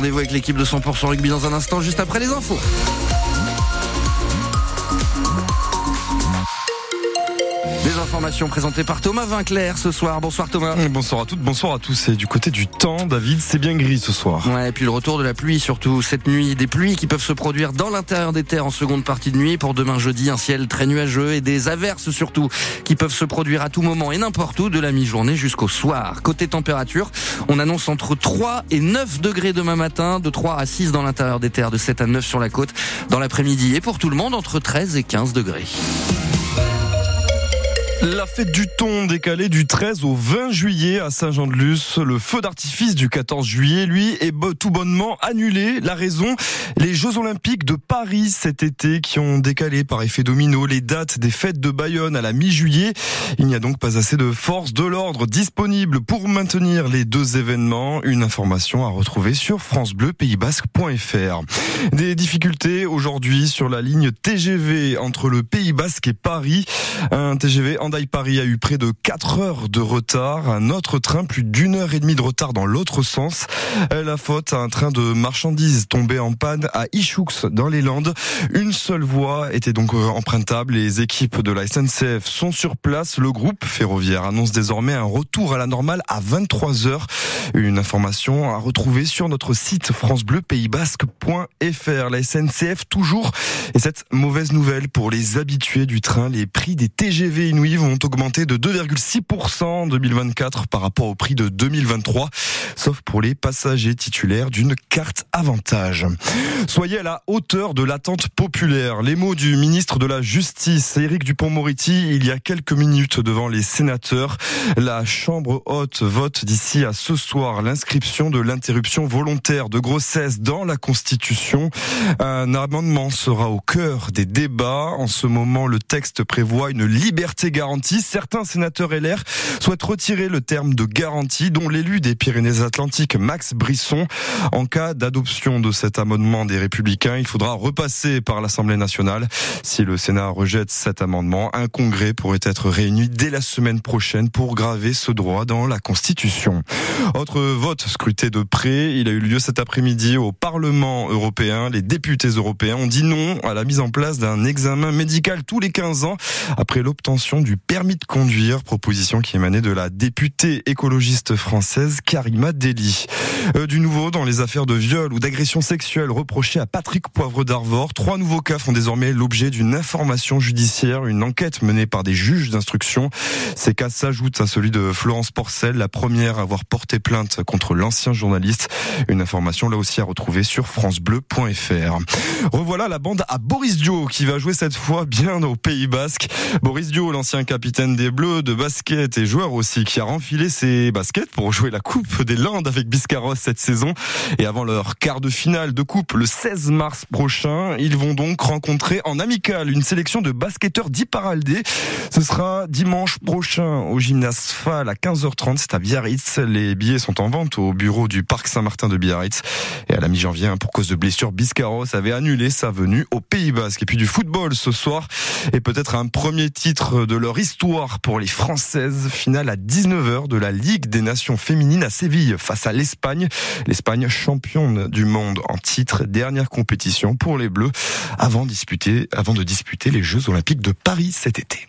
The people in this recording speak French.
Rendez-vous avec l'équipe de 100% rugby dans un instant, juste après les infos. Des informations présentées par Thomas Vinclair ce soir. Bonsoir Thomas. Bonsoir à toutes, bonsoir à tous. Et du côté du temps, David, c'est bien gris ce soir. Ouais, et puis le retour de la pluie surtout cette nuit. Des pluies qui peuvent se produire dans l'intérieur des terres en seconde partie de nuit. Pour demain jeudi, un ciel très nuageux et des averses surtout qui peuvent se produire à tout moment et n'importe où de la mi-journée jusqu'au soir. Côté température, on annonce entre 3 et 9 degrés demain matin, de 3 à 6 dans l'intérieur des terres, de 7 à 9 sur la côte dans l'après-midi. Et pour tout le monde, entre 13 et 15 degrés. La fête du thon décalée du 13 au 20 juillet à Saint-Jean-de-Luz. Le feu d'artifice du 14 juillet, lui, est tout bonnement annulé. La raison, les Jeux Olympiques de Paris cet été qui ont décalé par effet domino les dates des fêtes de Bayonne à la mi-juillet. Il n'y a donc pas assez de forces de l'ordre disponibles pour maintenir les deux événements. Une information à retrouver sur francebleu-pays-basque.fr. Des difficultés aujourd'hui sur la ligne TGV entre le Pays Basque et Paris. Un TGV en Paris a eu près de 4 heures de retard. Un autre train, plus d'une heure et demie de retard dans l'autre sens. La faute à un train de marchandises tombé en panne à Ichoux dans les Landes. Une seule voie était donc empruntable. Les équipes de la SNCF sont sur place. Le groupe ferroviaire annonce désormais un retour à la normale à 23 heures. Une information à retrouver sur notre site francebleu-pays-basque.fr. La SNCF toujours. Et cette mauvaise nouvelle pour les habitués du train, les prix des TGV inouïs vont augmenter de 2,6% en 2024 par rapport au prix de 2023, sauf pour les passagers titulaires d'une carte avantage. Soyez à la hauteur de l'attente populaire. Les mots du ministre de la Justice, Éric Dupont-Moretti, il y a quelques minutes devant les sénateurs. La Chambre haute vote d'ici à ce soir l'inscription de l'interruption volontaire de grossesse dans la Constitution. Un amendement sera au cœur des débats. En ce moment, le texte prévoit une liberté garantie Certains sénateurs LR souhaitent retirer le terme de garantie, dont l'élu des Pyrénées-Atlantiques, Max Brisson. En cas d'adoption de cet amendement des Républicains, il faudra repasser par l'Assemblée nationale. Si le Sénat rejette cet amendement, un congrès pourrait être réuni dès la semaine prochaine pour graver ce droit dans la Constitution. Autre vote scruté de près, il a eu lieu cet après-midi au Parlement européen. Les députés européens ont dit non à la mise en place d'un examen médical tous les 15 ans après l'obtention du permis de conduire, proposition qui émanait de la députée écologiste française Karima Deli. Euh, du nouveau dans les affaires de viol ou d'agression sexuelle reprochées à Patrick Poivre d'Arvor, trois nouveaux cas font désormais l'objet d'une information judiciaire, une enquête menée par des juges d'instruction. Ces cas s'ajoutent à celui de Florence Porcel, la première à avoir porté plainte contre l'ancien journaliste. Une information là aussi à retrouver sur francebleu.fr. Revoilà la bande à Boris Dio qui va jouer cette fois bien au Pays Basque. Boris Dio, l'ancien capitaine des Bleus de basket et joueur aussi, qui a renfilé ses baskets pour jouer la Coupe des Landes avec Biscarros cette saison. Et avant leur quart de finale de Coupe le 16 mars prochain, ils vont donc rencontrer en amical une sélection de basketteurs d'Iparaldé. Ce sera dimanche prochain au gymnase FAL à 15h30. C'est à Biarritz. Les billets sont en vente au bureau du Parc Saint-Martin de Biarritz. Et à la mi-janvier, pour cause de blessure, Biscarros avait annulé sa venue au Pays Basque. Et puis du football ce soir. Et peut-être un premier titre de leur histoire pour les Françaises. Finale à 19h de la Ligue des Nations féminines à Séville face à l'Espagne. L'Espagne championne du monde en titre. Dernière compétition pour les Bleus avant, de disputer les Jeux Olympiques de Paris cet été.